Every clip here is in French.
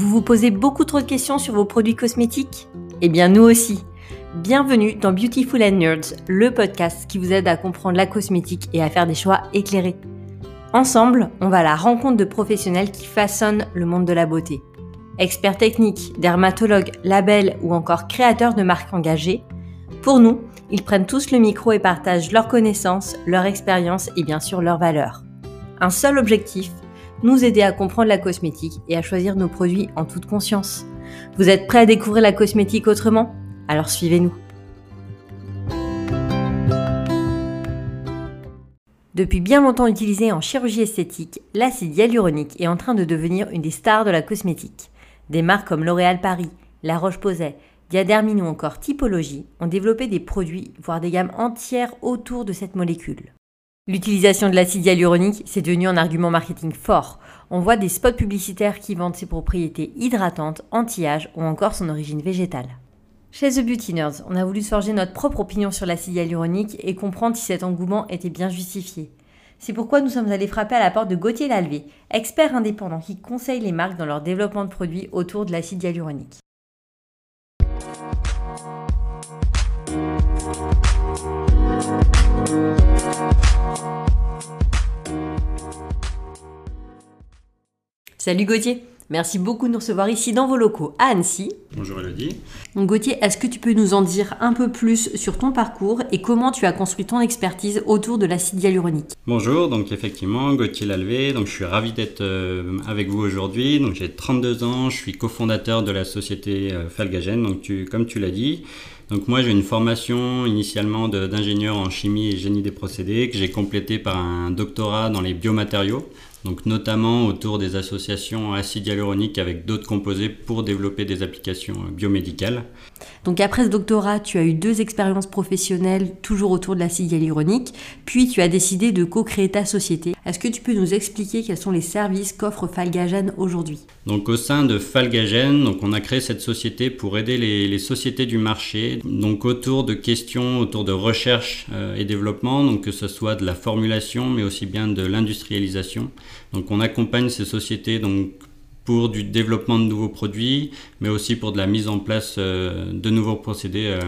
Vous vous posez beaucoup trop de questions sur vos produits cosmétiques Eh bien nous aussi. Bienvenue dans Beautiful and Nerds, le podcast qui vous aide à comprendre la cosmétique et à faire des choix éclairés. Ensemble, on va à la rencontre de professionnels qui façonnent le monde de la beauté. Experts techniques, dermatologues, labels ou encore créateurs de marques engagées, pour nous, ils prennent tous le micro et partagent leurs connaissances, leur expérience et bien sûr leurs valeurs. Un seul objectif, nous aider à comprendre la cosmétique et à choisir nos produits en toute conscience. Vous êtes prêts à découvrir la cosmétique autrement? Alors suivez-nous. Depuis bien longtemps utilisé en chirurgie esthétique, l'acide hyaluronique est en train de devenir une des stars de la cosmétique. Des marques comme L'Oréal Paris, La Roche-Posay, Diadermine ou encore Typologie ont développé des produits, voire des gammes entières autour de cette molécule. L'utilisation de l'acide hyaluronique, c'est devenu un argument marketing fort. On voit des spots publicitaires qui vendent ses propriétés hydratantes, anti-âge ou encore son origine végétale. Chez The Beauty on a voulu forger notre propre opinion sur l'acide hyaluronique et comprendre si cet engouement était bien justifié. C'est pourquoi nous sommes allés frapper à la porte de Gauthier Lalvé, expert indépendant qui conseille les marques dans leur développement de produits autour de l'acide hyaluronique. Salut Gauthier, merci beaucoup de nous recevoir ici dans vos locaux à Annecy. Bonjour Elodie. Donc Gauthier, est-ce que tu peux nous en dire un peu plus sur ton parcours et comment tu as construit ton expertise autour de l'acide hyaluronique? Bonjour, donc effectivement Gauthier Lalvé, donc je suis ravi d'être euh, avec vous aujourd'hui. Donc j'ai 32 ans, je suis cofondateur de la société euh, Falgagen, donc tu, comme tu l'as dit. Donc moi j'ai une formation initialement d'ingénieur en chimie et génie des procédés que j'ai complété par un doctorat dans les biomatériaux donc notamment autour des associations acide hyaluronique avec d'autres composés pour développer des applications euh, biomédicales. Donc après ce doctorat, tu as eu deux expériences professionnelles toujours autour de l'acide hyaluronique, puis tu as décidé de co-créer ta société. Est-ce que tu peux nous expliquer quels sont les services qu'offre Falgagen aujourd'hui? Donc au sein de Falgagen, donc on a créé cette société pour aider les, les, sociétés du marché, donc autour de questions autour de recherche euh, et développement, donc que ce soit de la formulation mais aussi bien de l'industrialisation. Donc on accompagne ces sociétés pour du développement de nouveaux produits, mais aussi pour de la mise en place euh, de nouveaux procédés euh,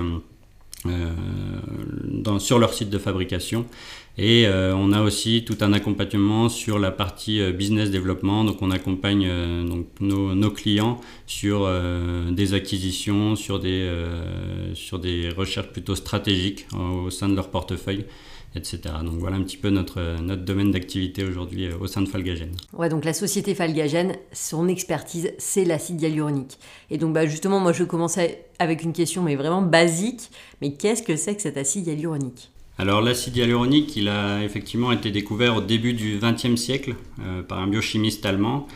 euh, sur leur site de fabrication. Et on a aussi tout un accompagnement sur la partie business développement. Donc on accompagne nos, clients sur des acquisitions, sur des recherches plutôt stratégiques au sein de leur portefeuille etc. Donc voilà un petit peu notre, notre domaine d'activité aujourd'hui euh, au sein de Falgagen. Ouais, donc la société Falgagen, son expertise, c'est l'acide hyaluronique. Et donc bah, justement, moi je commençais avec une question, mais vraiment basique. Mais qu'est-ce que c'est que cet acide hyaluronique? Alors l'acide hyaluronique, il a effectivement été découvert au début du XXe siècle euh, par un biochimiste allemand.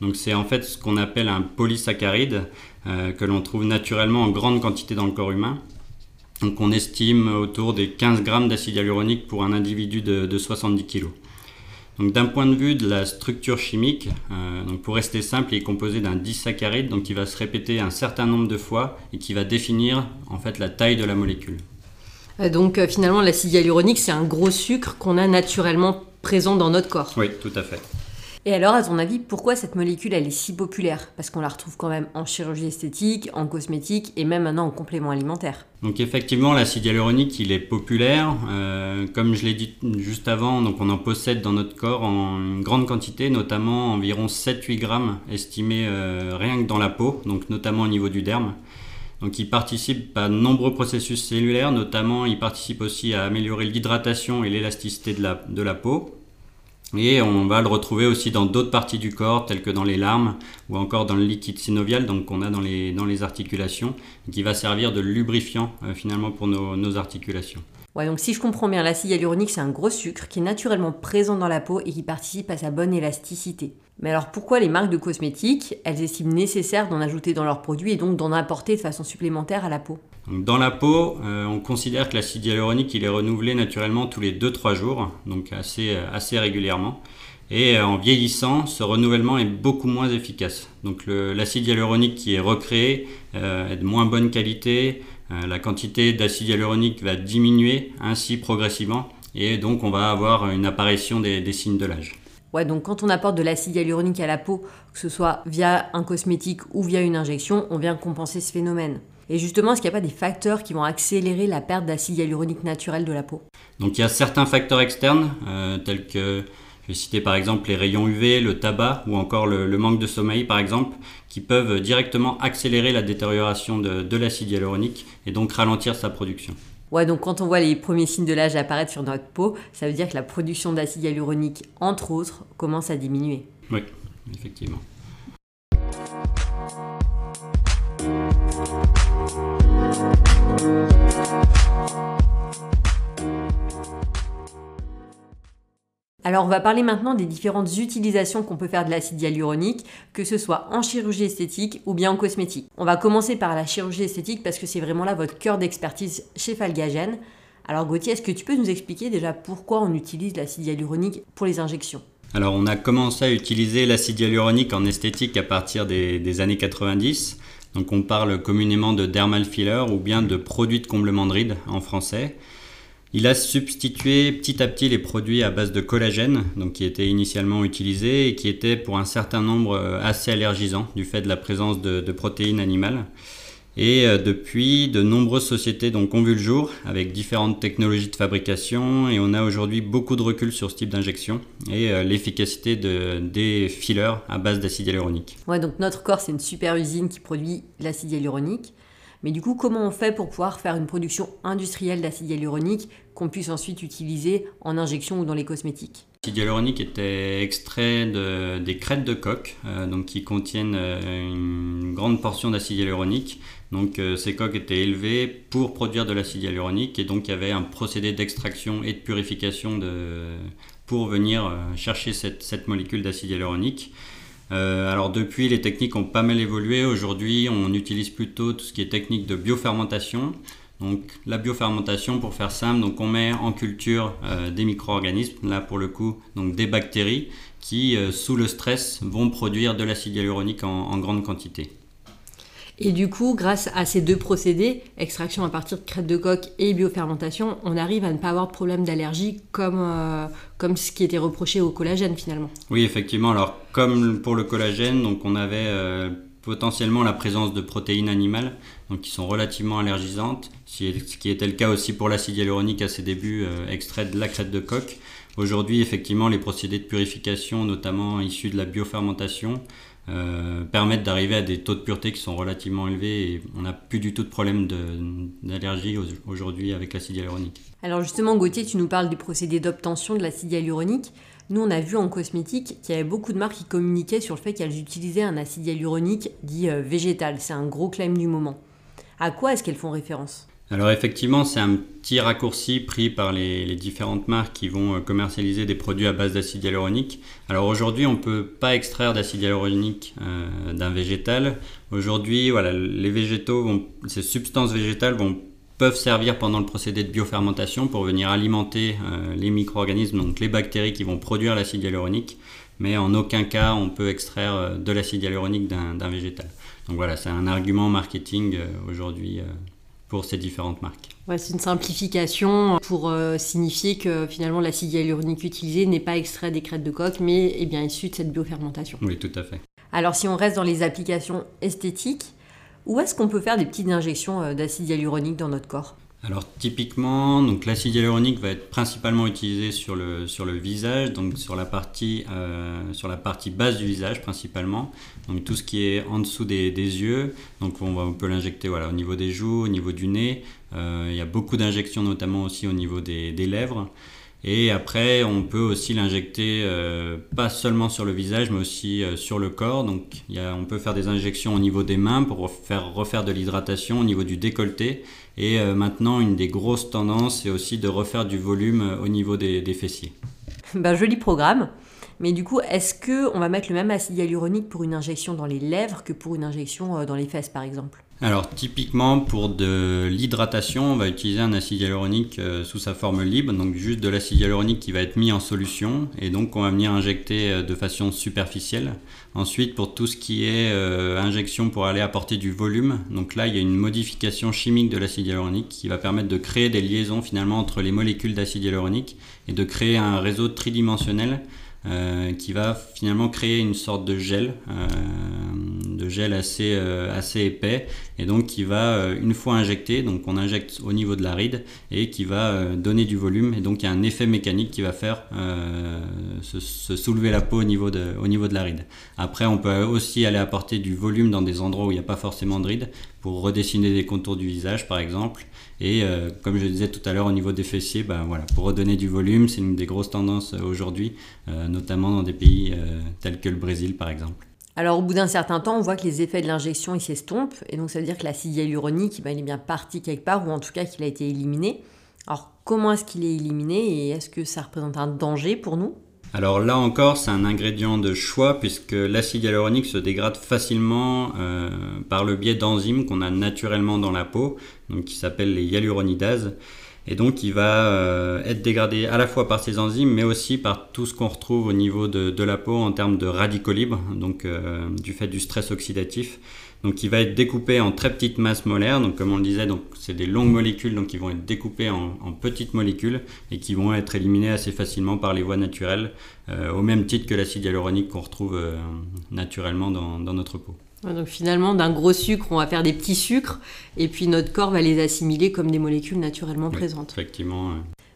Donc c'est en fait ce qu'on appelle un polysaccharide euh, que l'on trouve naturellement en grande quantité dans le corps humain. Donc on estime autour des 15 grammes d'acide hyaluronique pour un individu de, 70 kg. Donc d'un point de vue de la structure chimique, euh, donc pour rester simple, il est composé d'un disaccharide, donc qui va se répéter un certain nombre de fois et qui va définir en fait la taille de la molécule. Euh, donc euh, finalement, l'acide hyaluronique, c'est un gros sucre qu'on a naturellement présent dans notre corps. Oui, tout à fait. Et alors, à ton avis, pourquoi cette molécule, elle est si populaire? Parce qu'on la retrouve quand même en chirurgie esthétique, en cosmétique et même maintenant en complément alimentaire. Donc effectivement, l'acide hyaluronique, il est populaire. Euh, comme je l'ai dit juste avant, donc on en possède dans notre corps en grande quantité, notamment environ 7-8 grammes estimés euh, rien que dans la peau, donc notamment au niveau du derme. Donc il participe à de nombreux processus cellulaires, notamment il participe aussi à améliorer l'hydratation et l'élasticité de la, de la peau. Et on va le retrouver aussi dans d'autres parties du corps, telles que dans les larmes ou encore dans le liquide synovial, donc qu'on a dans les, dans les articulations, qui va servir de lubrifiant euh, finalement pour nos, nos articulations. Ouais, donc si je comprends bien, l'acide hyaluronique, c'est un gros sucre qui est naturellement présent dans la peau et qui participe à sa bonne élasticité. Mais alors pourquoi les marques de cosmétiques, elles estiment nécessaire d'en ajouter dans leurs produits et donc d'en apporter de façon supplémentaire à la peau? Dans la peau, euh, on considère que l'acide hyaluronique, il est renouvelé naturellement tous les 2-3 jours, donc assez, euh, régulièrement. Et euh, en vieillissant, ce renouvellement est beaucoup moins efficace. Donc l'acide hyaluronique qui est recréé est de moins bonne qualité, la quantité d'acide hyaluronique va diminuer ainsi progressivement et donc on va avoir une apparition des signes de l'âge. Ouais, donc quand on apporte de l'acide hyaluronique à la peau, que ce soit via un cosmétique ou via une injection, on vient compenser ce phénomène. Et justement, est-ce qu'il n'y a pas des facteurs qui vont accélérer la perte d'acide hyaluronique naturel de la peau? Donc il y a certains facteurs externes, euh, tels que, je vais citer par exemple les rayons UV, le tabac ou encore le, manque de sommeil par exemple, qui peuvent directement accélérer la détérioration de, de l'acide hyaluronique et donc ralentir sa production. Ouais, donc quand on voit les premiers signes de l'âge apparaître sur notre peau, ça veut dire que la production d'acide hyaluronique, entre autres, commence à diminuer. Oui, effectivement. Alors on va parler maintenant des différentes utilisations qu'on peut faire de l'acide hyaluronique, que ce soit en chirurgie esthétique ou bien en cosmétique. On va commencer par la chirurgie esthétique parce que c'est vraiment là votre cœur d'expertise chez Falgagen. Alors Gauthier, est-ce que tu peux nous expliquer déjà pourquoi on utilise l'acide hyaluronique pour les injections? Alors on a commencé à utiliser l'acide hyaluronique en esthétique à partir des, années 90. Donc on parle communément de dermal filler ou bien de produits de comblement de rides en français. Il a substitué petit à petit les produits à base de collagène, donc qui étaient initialement utilisés et qui étaient pour un certain nombre euh, assez allergisants du fait de la présence de, protéines animales. Et euh, depuis, de nombreuses sociétés donc, ont vu le jour avec différentes technologies de fabrication et on a aujourd'hui beaucoup de recul sur ce type d'injection et euh, l'efficacité de, des fillers à base d'acide hyaluronique. Ouais, donc notre corps, c'est une super usine qui produit l'acide hyaluronique. Mais du coup, comment on fait pour pouvoir faire une production industrielle d'acide hyaluronique qu'on puisse ensuite utiliser en injection ou dans les cosmétiques L'acide hyaluronique était extrait de, des crêtes de coque, euh, donc qui contiennent euh, une grande portion d'acide hyaluronique. Donc euh, ces coques étaient élevées pour produire de l'acide hyaluronique et donc il y avait un procédé d'extraction et de purification pour venir chercher cette molécule d'acide hyaluronique. Euh, alors depuis, les techniques ont pas mal évolué. Aujourd'hui, on utilise plutôt tout ce qui est technique de biofermentation. Donc la biofermentation, pour faire simple, donc on met en culture euh, des micro-organismes, là pour le coup, donc des bactéries qui, euh, sous le stress, vont produire de l'acide hyaluronique en grande quantité. Et du coup, grâce à ces deux procédés, extraction à partir de crête de coque et biofermentation, on arrive à ne pas avoir de problème d'allergie comme, euh, comme ce qui était reproché au collagène finalement. Oui, effectivement. Alors, comme pour le collagène, donc on avait euh, potentiellement la présence de protéines animales donc qui sont relativement allergisantes, ce qui était le cas aussi pour l'acide hyaluronique à ses débuts, euh, extrait de la crête de coque. Aujourd'hui, effectivement, les procédés de purification, notamment issus de la biofermentation, euh, permettent d'arriver à des taux de pureté qui sont relativement élevés et on n'a plus du tout de problème d'allergie aujourd'hui avec l'acide hyaluronique. Alors justement Gauthier, tu nous parles des procédés d'obtention de l'acide hyaluronique. Nous on a vu en cosmétique qu'il y avait beaucoup de marques qui communiquaient sur le fait qu'elles utilisaient un acide hyaluronique dit euh, végétal. C'est un gros claim du moment. À quoi est-ce qu'elles font référence? Alors effectivement, c'est un petit raccourci pris par les, différentes marques qui vont euh, commercialiser des produits à base d'acide hyaluronique. Alors aujourd'hui, on ne peut pas extraire d'acide hyaluronique euh, d'un végétal. Aujourd'hui, voilà, les végétaux, ces substances végétales vont peuvent servir pendant le procédé de biofermentation pour venir alimenter euh, les micro-organismes, donc les bactéries qui vont produire l'acide hyaluronique, mais en aucun cas on peut extraire de l'acide hyaluronique d'un végétal. Donc voilà, c'est un argument marketing aujourd'hui pour ces différentes marques. Ouais, c'est une simplification pour euh, signifier que finalement l'acide hyaluronique utilisé n'est pas extrait des crêtes de coque, mais est bien issu de cette biofermentation. Oui, tout à fait. Alors si on reste dans les applications esthétiques, où est-ce qu'on peut faire des petites injections euh, d'acide hyaluronique dans notre corps? Alors typiquement, donc l'acide hyaluronique va être principalement utilisé sur le, sur le visage, donc sur la, partie, euh, sur la partie basse du visage principalement, donc tout ce qui est en dessous des, des yeux, donc on, va, on peut l'injecter voilà, au niveau des joues, au niveau du nez, euh, il y a beaucoup d'injections notamment aussi au niveau des, des lèvres. Et après, on peut aussi l'injecter euh, pas seulement sur le visage, mais aussi euh, sur le corps. Donc, on peut faire des injections au niveau des mains pour faire refaire de l'hydratation au niveau du décolleté. Et euh, maintenant, une des grosses tendances, c'est aussi de refaire du volume au niveau des, des fessiers. Ben, joli programme. Mais du coup, est-ce qu'on va mettre le même acide hyaluronique pour une injection dans les lèvres que pour une injection dans les fesses, par exemple? Alors typiquement pour de l'hydratation, on va utiliser un acide hyaluronique euh, sous sa forme libre, donc juste de l'acide hyaluronique qui va être mis en solution et donc on va venir injecter euh, de façon superficielle. Ensuite pour tout ce qui est euh, injection pour aller apporter du volume, donc là il y a une modification chimique de l'acide hyaluronique qui va permettre de créer des liaisons finalement entre les molécules d'acide hyaluronique et de créer un réseau tridimensionnel qui va finalement créer une sorte de gel, de gel assez, assez épais, et donc qui va, une fois injecté, donc on injecte au niveau de la ride, et qui va donner du volume, et donc il y a un effet mécanique qui va faire se, se, soulever la peau au niveau, de, au niveau de la ride. Après, on peut aussi aller apporter du volume dans des endroits où il n'y a pas forcément de ride, pour redessiner des contours du visage par exemple. Et euh, comme je disais tout à l'heure au niveau des fessiers, ben, voilà, pour redonner du volume, c'est une des grosses tendances euh, aujourd'hui, euh, notamment dans des pays tels que le Brésil par exemple. Alors au bout d'un certain temps, on voit que les effets de l'injection s'estompent, et donc ça veut dire que l'acide hyaluronique, ben, il est bien parti quelque part, ou en tout cas qu'il a été éliminé. Alors comment est-ce qu'il est éliminé, et est-ce que ça représente un danger pour nous? Alors là encore, c'est un ingrédient de choix puisque l'acide hyaluronique se dégrade facilement euh, par le biais d'enzymes qu'on a naturellement dans la peau, donc qui s'appellent les hyaluronidases. Et donc il va euh, être dégradé à la fois par ces enzymes, mais aussi par tout ce qu'on retrouve au niveau de, la peau en termes de radicaux libres, donc euh, du fait du stress oxydatif. Donc il va être découpé en très petites masses molaires. Donc comme on le disait, donc c'est des longues molécules donc qui vont être découpées en, petites molécules et qui vont être éliminées assez facilement par les voies naturelles, euh, au même titre que l'acide hyaluronique qu'on retrouve euh, naturellement dans, notre peau. Donc finalement, d'un gros sucre, on va faire des petits sucres, et puis notre corps va les assimiler comme des molécules naturellement présentes. Effectivement.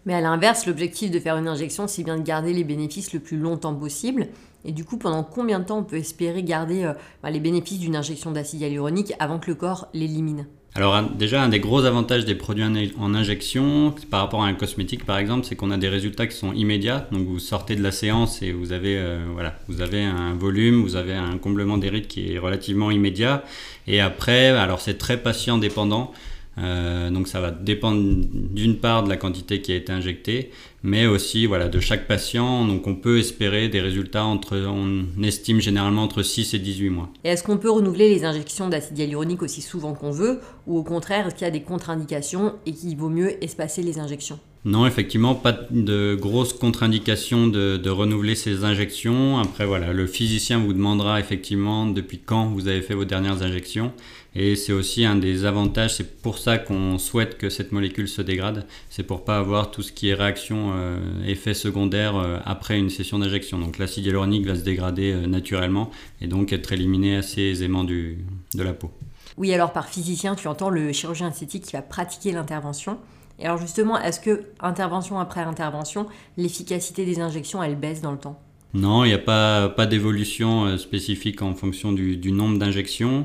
Mais à l'inverse, l'objectif de faire une injection, c'est bien de garder les bénéfices le plus longtemps possible. Et du coup, pendant combien de temps on peut espérer garder euh, bah, les bénéfices d'une injection d'acide hyaluronique avant que le corps l'élimine? Alors déjà, un des gros avantages des produits en injection par rapport à un cosmétique par exemple, c'est qu'on a des résultats qui sont immédiats. Donc vous sortez de la séance et vous avez, euh, voilà, vous avez un volume, vous avez un comblement des rides qui est relativement immédiat. Et après, alors c'est très patient dépendant. Euh, donc ça va dépendre d'une part de la quantité qui a été injectée, mais aussi voilà, de chaque patient. Donc on peut espérer des résultats entre, on estime généralement entre 6 et 18 mois. Et est-ce qu'on peut renouveler les injections d'acide hyaluronique aussi souvent qu'on veut, ou au contraire, est-ce qu'il y a des contre-indications et qu'il vaut mieux espacer les injections? Non, effectivement, pas de grosses contre-indications de, renouveler ces injections. Après, voilà, le physicien vous demandera effectivement depuis quand vous avez fait vos dernières injections. Et c'est aussi un des avantages, c'est pour ça qu'on souhaite que cette molécule se dégrade. C'est pour pas avoir tout ce qui est réaction, euh, effet secondaire euh, après une session d'injection. Donc l'acide hyaluronique va se dégrader euh, naturellement et donc être éliminé assez aisément du, de la peau. Oui, alors par physicien, tu entends le chirurgien esthétique qui va pratiquer l'intervention. Et alors justement, est-ce que intervention après intervention, l'efficacité des injections, elle baisse dans le temps? Non, il n'y a pas, pas d'évolution euh, spécifique en fonction du, du nombre d'injections.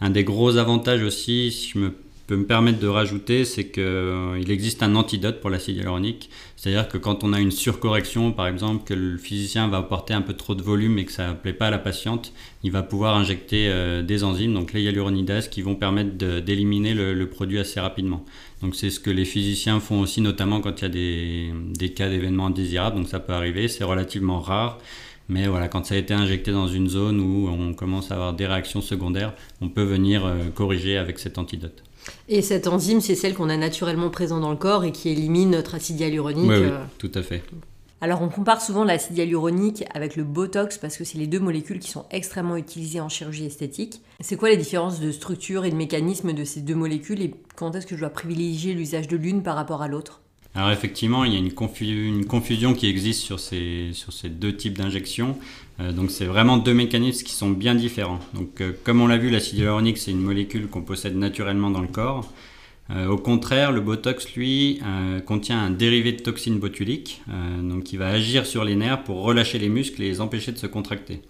Un des gros avantages aussi, si je peux me permettre de rajouter, c'est qu'il euh, existe un antidote pour l'acide hyaluronique. C'est-à-dire que quand on a une surcorrection, par exemple, que le physicien va apporter un peu trop de volume et que ça ne plaît pas à la patiente, il va pouvoir injecter euh, des enzymes, donc les hyaluronidases, qui vont permettre d'éliminer le, produit assez rapidement. Donc c'est ce que les physiciens font aussi, notamment quand il y a des, des cas d'événements indésirables. Donc ça peut arriver, c'est relativement rare. Mais voilà, quand ça a été injecté dans une zone où on commence à avoir des réactions secondaires, on peut venir euh, corriger avec cet antidote. Et cette enzyme, c'est celle qu'on a naturellement présente dans le corps et qui élimine notre acide hyaluronique. Oui, oui euh. tout à fait. Alors on compare souvent l'acide hyaluronique avec le Botox parce que c'est les deux molécules qui sont extrêmement utilisées en chirurgie esthétique. C'est quoi les différences de structure et de mécanisme de ces deux molécules et quand est-ce que je dois privilégier l'usage de l'une par rapport à l'autre? Alors effectivement, il y a une, confusion qui existe sur ces, deux types d'injections. Euh, donc c'est vraiment deux mécanismes qui sont bien différents. Donc euh, comme on l'a vu, l'acide hyaluronique, c'est une molécule qu'on possède naturellement dans le corps. Euh, au contraire, le Botox, lui, contient un dérivé de toxine botulique, donc qui va agir sur les nerfs pour relâcher les muscles et les empêcher de se contracter.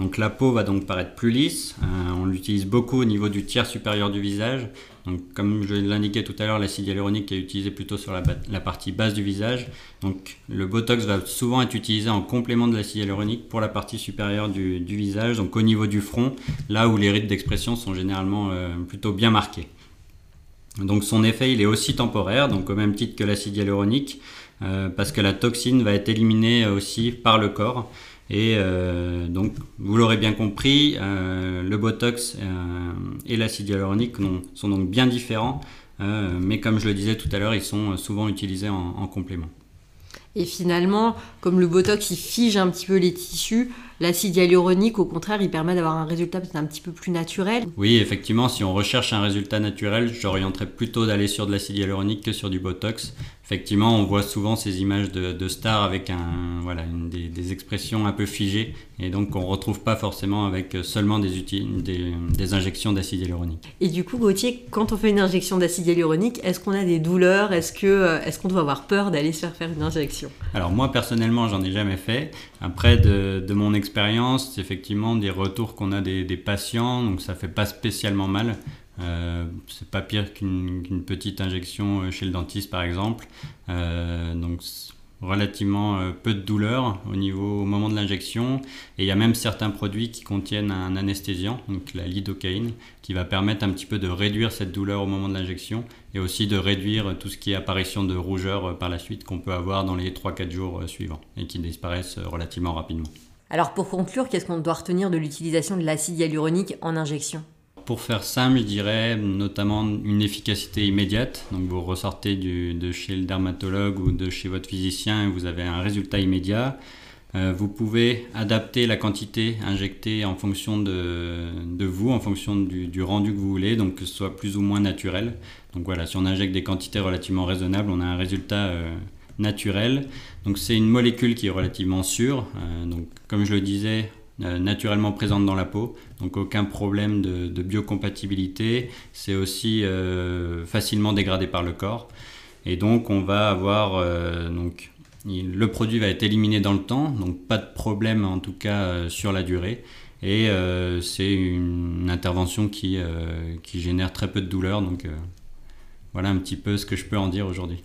Donc la peau va donc paraître plus lisse. on l'utilise beaucoup au niveau du tiers supérieur du visage, donc, comme je l'indiquais tout à l'heure, l'acide hyaluronique est utilisé plutôt sur la, partie basse du visage. Donc, le Botox va souvent être utilisé en complément de l'acide hyaluronique pour la partie supérieure du, visage, donc au niveau du front, là où les rides d'expression sont généralement euh, plutôt bien marqués. Donc, son effet, il est aussi temporaire, donc au même titre que l'acide hyaluronique, euh, parce que la toxine va être éliminée aussi par le corps. Et euh, donc, vous l'aurez bien compris, euh, le Botox euh, et l'acide hyaluronique sont donc bien différents, mais comme je le disais tout à l'heure, ils sont souvent utilisés en, complément. Et finalement, comme le Botox il fige un petit peu les tissus, L'acide hyaluronique, au contraire, il permet d'avoir un résultat peut-être un petit peu plus naturel. Oui, effectivement, si on recherche un résultat naturel, j'orienterais plutôt d'aller sur de l'acide hyaluronique que sur du Botox. Effectivement, on voit souvent ces images de, stars avec un, voilà, des, expressions un peu figées, et donc on ne retrouve pas forcément avec seulement des, des, des injections d'acide hyaluronique. Et du coup, Gauthier, quand on fait une injection d'acide hyaluronique, est-ce qu'on a des douleurs? Est-ce qu'on euh, est qu'on doit avoir peur d'aller se faire faire une injection? Alors moi, personnellement, j'en ai jamais fait. Après, de, de mon expérience, c'est effectivement des retours qu'on a des, des patients, donc ça fait pas spécialement mal. Euh, c'est pas pire qu'une petite injection euh, chez le dentiste par exemple. Euh, donc relativement peu de douleur au niveau au moment de l'injection et il y a même certains produits qui contiennent un anesthésiant donc la lidocaïne qui va permettre un petit peu de réduire cette douleur au moment de l'injection et aussi de réduire tout ce qui est apparition de rougeur par la suite qu'on peut avoir dans les 3-4 jours suivants et qui disparaissent relativement rapidement. Alors pour conclure, qu'est-ce qu'on doit retenir de l'utilisation de l'acide hyaluronique en injection? Pour faire simple, je dirais notamment une efficacité immédiate. Donc vous ressortez de chez le dermatologue ou de chez votre physicien et vous avez un résultat immédiat. Euh, vous pouvez adapter la quantité injectée en fonction de, vous, en fonction du, rendu que vous voulez, donc que ce soit plus ou moins naturel. Donc voilà, si on injecte des quantités relativement raisonnables, on a un résultat euh, naturel. Donc c'est une molécule qui est relativement sûre. Euh, donc comme je le disais, naturellement présente dans la peau, donc aucun problème de, biocompatibilité. C'est aussi euh, facilement dégradé par le corps. Et donc on va avoir euh, donc le produit va être éliminé dans le temps, donc pas de problème en tout cas sur la durée. Et c'est une intervention qui, qui génère très peu de douleur. Donc voilà un petit peu ce que je peux en dire aujourd'hui.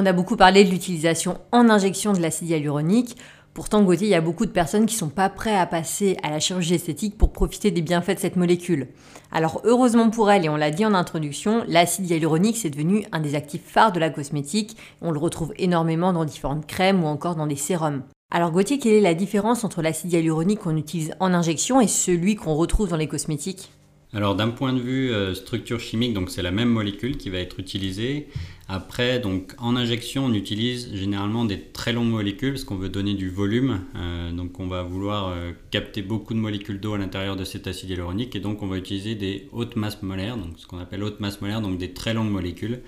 On a beaucoup parlé de l'utilisation en injection de l'acide hyaluronique. Pourtant, Gauthier, il y a beaucoup de personnes qui ne sont pas prêtes à passer à la chirurgie esthétique pour profiter des bienfaits de cette molécule. Alors, heureusement pour elle, et on l'a dit en introduction, l'acide hyaluronique, c'est devenu un des actifs phares de la cosmétique. On le retrouve énormément dans différentes crèmes ou encore dans des sérums. Alors Gauthier, quelle est la différence entre l'acide hyaluronique qu'on utilise en injection et celui qu'on retrouve dans les cosmétiques? Alors d'un point de vue euh, structure chimique, donc c'est la même molécule qui va être utilisée. Après, donc en injection, on utilise généralement des très longues molécules parce qu'on veut donner du volume. Euh, donc on va vouloir euh, capter beaucoup de molécules d'eau à l'intérieur de cet acide hyaluronique et donc on va utiliser des hautes masses molaires, donc ce qu'on appelle hautes masses molaires, donc des très longues molécules.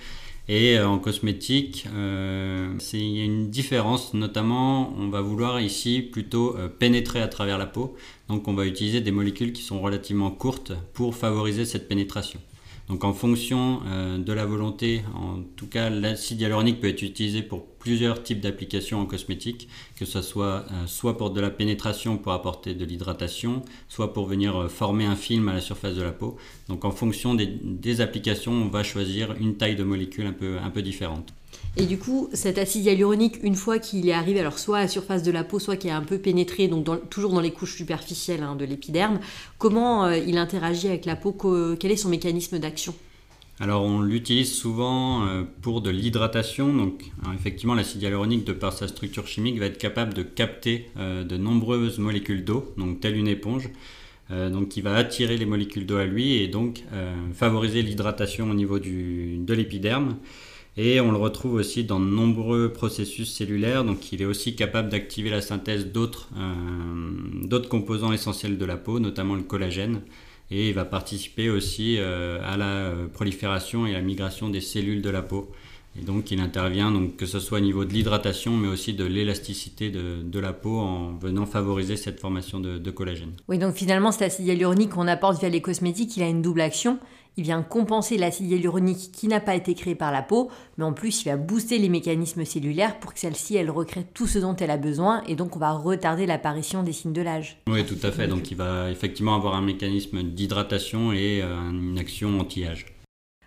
Et en cosmétique, il y a une différence, notamment on va vouloir ici plutôt pénétrer à travers la peau. Donc on va utiliser des molécules qui sont relativement courtes pour favoriser cette pénétration. Donc en fonction euh, de la volonté, en tout cas l'acide hyaluronique peut être utilisé pour plusieurs types d'applications en cosmétique, que ce soit euh, soit pour de la pénétration pour apporter de l'hydratation, soit pour venir euh, former un film à la surface de la peau. Donc en fonction des, applications, on va choisir une taille de molécule un peu différente. Et du coup, cet acide hyaluronique, une fois qu'il est arrivé, alors soit à la surface de la peau, soit qui est un peu pénétré, donc toujours dans les couches superficielles hein, de l'épiderme, comment euh, il interagit avec la peau? Quel est son mécanisme d'action? Alors on l'utilise souvent euh, pour de l'hydratation. Donc effectivement l'acide hyaluronique de par sa structure chimique va être capable de capter euh, de nombreuses molécules d'eau, donc telle une éponge. donc qui va attirer les molécules d'eau à lui et donc favoriser l'hydratation au niveau de l'épiderme. Et on le retrouve aussi dans de nombreux processus cellulaires, donc il est aussi capable d'activer la synthèse euh, d'autres composants essentiels de la peau, notamment le collagène. Et il va participer aussi euh, à la euh, prolifération et à la migration des cellules de la peau. Et donc il intervient donc, que ce soit au niveau de l'hydratation, mais aussi de l'élasticité de, la peau en venant favoriser cette formation de, de collagène. Oui, donc finalement cet acide hyaluronique qu'on apporte via les cosmétiques, il a une double action il vient compenser l'acide hyaluronique qui n'a pas été créé par la peau, mais en plus il va booster les mécanismes cellulaires pour que celle-ci elle recrée tout ce dont elle a besoin et donc on va retarder l'apparition des signes de l'âge. Oui, tout à fait. Donc il va effectivement avoir un mécanisme d'hydratation et euh, une action anti-âge.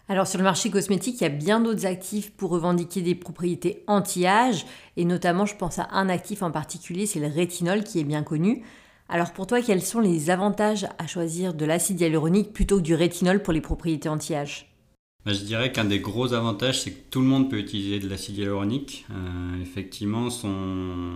Alors sur le marché cosmétique, il y a bien d'autres actifs pour revendiquer des propriétés anti-âge et notamment je pense à un actif en particulier, c'est le rétinol qui est bien connu. Alors pour toi, quels sont les avantages à choisir de l'acide hyaluronique plutôt que du rétinol pour les propriétés anti-âge bah, je dirais qu'un des gros avantages, c'est que tout le monde peut utiliser de l'acide hyaluronique. Euh, effectivement, son,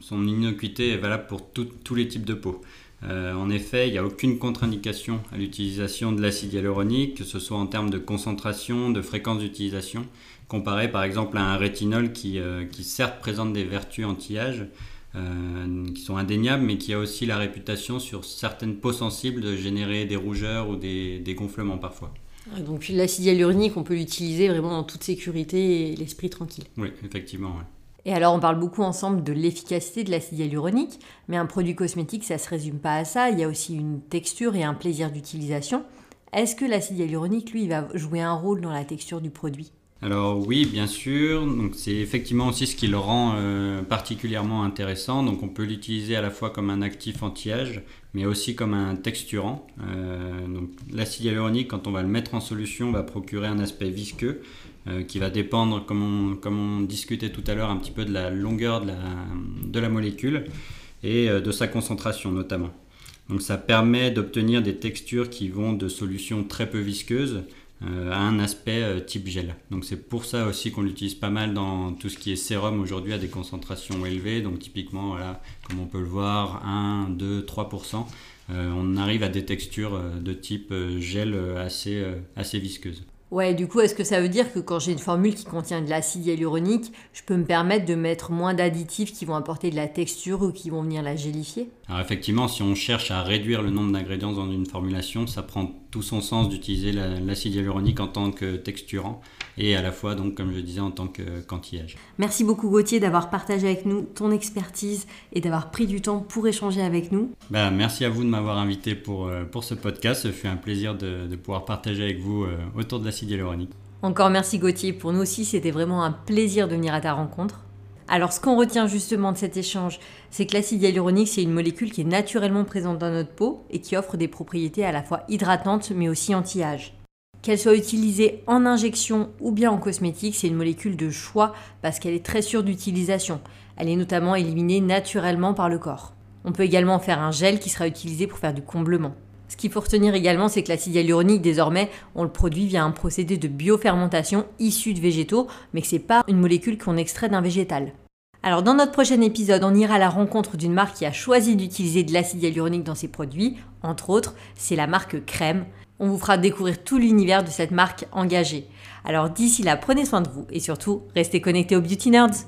son innocuité est valable pour tous les types de peau. en effet, il n'y a aucune contre-indication à l'utilisation de l'acide hyaluronique, que ce soit en termes de concentration, de fréquence d'utilisation, comparé par exemple à un rétinol qui, qui certes présente des vertus anti-âge, qui sont indéniables, mais qui a aussi la réputation sur certaines peaux sensibles de générer des rougeurs ou des, des gonflements parfois. Donc l'acide hyaluronique, on peut l'utiliser vraiment en toute sécurité et l'esprit tranquille. Oui, effectivement. Et alors on parle beaucoup ensemble de l'efficacité de l'acide hyaluronique, mais un produit cosmétique, ça ne se résume pas à ça, il y a aussi une texture et un plaisir d'utilisation. Est-ce que l'acide hyaluronique, lui, va jouer un rôle dans la texture du produit? Alors oui, bien sûr. C'est effectivement aussi ce qui le rend euh, particulièrement intéressant. Donc on peut l'utiliser à la fois comme un actif anti-âge, mais aussi comme un texturant. Euh, donc l'acide hyaluronique, quand on va le mettre en solution, va procurer un aspect visqueux euh, qui va dépendre, comme on, discutait tout à l'heure, un petit peu de la longueur de la molécule et de sa concentration notamment. Donc ça permet d'obtenir des textures qui vont de solutions très peu visqueuses euh, a un aspect euh, type gel. Donc c'est pour ça aussi qu'on l'utilise pas mal dans tout ce qui est sérum aujourd'hui à des concentrations élevées. Donc typiquement, voilà, comme on peut le voir, 1, 2, 3%. on arrive à des textures euh, de type gel assez, assez visqueuses. Ouais, du coup, est-ce que ça veut dire que quand j'ai une formule qui contient de l'acide hyaluronique, je peux me permettre de mettre moins d'additifs qui vont apporter de la texture ou qui vont venir la gélifier? Alors effectivement, si on cherche à réduire le nombre d'ingrédients dans une formulation, ça prend tout son sens d'utiliser l'acide hyaluronique en tant que texturant et à la fois, donc, comme je disais, en tant qu'anti-âge. Merci beaucoup Gauthier d'avoir partagé avec nous ton expertise et d'avoir pris du temps pour échanger avec nous. Bah, merci à vous de m'avoir invité pour, euh, pour ce podcast. Ce fut un plaisir de, de pouvoir partager avec vous euh, autour de l'acide hyaluronique. Encore merci Gauthier. Pour nous aussi, c'était vraiment un plaisir de venir à ta rencontre. Alors, ce qu'on retient justement de cet échange, c'est que l'acide hyaluronique, c'est une molécule qui est naturellement présente dans notre peau et qui offre des propriétés à la fois hydratantes mais aussi anti-âge. Qu'elle soit utilisée en injection ou bien en cosmétique, c'est une molécule de choix parce qu'elle est très sûre d'utilisation. Elle est notamment éliminée naturellement par le corps. On peut également faire un gel qui sera utilisé pour faire du comblement. Ce qu'il faut retenir également, c'est que l'acide hyaluronique, désormais, on le produit via un procédé de biofermentation issu de végétaux, mais que c'est pas une molécule qu'on extrait d'un végétal. Alors dans notre prochain épisode, on ira à la rencontre d'une marque qui a choisi d'utiliser de l'acide hyaluronique dans ses produits. Entre autres, c'est la marque Crème. On vous fera découvrir tout l'univers de cette marque engagée. Alors d'ici là, prenez soin de vous et surtout, restez connectés aux Beauty Nerds.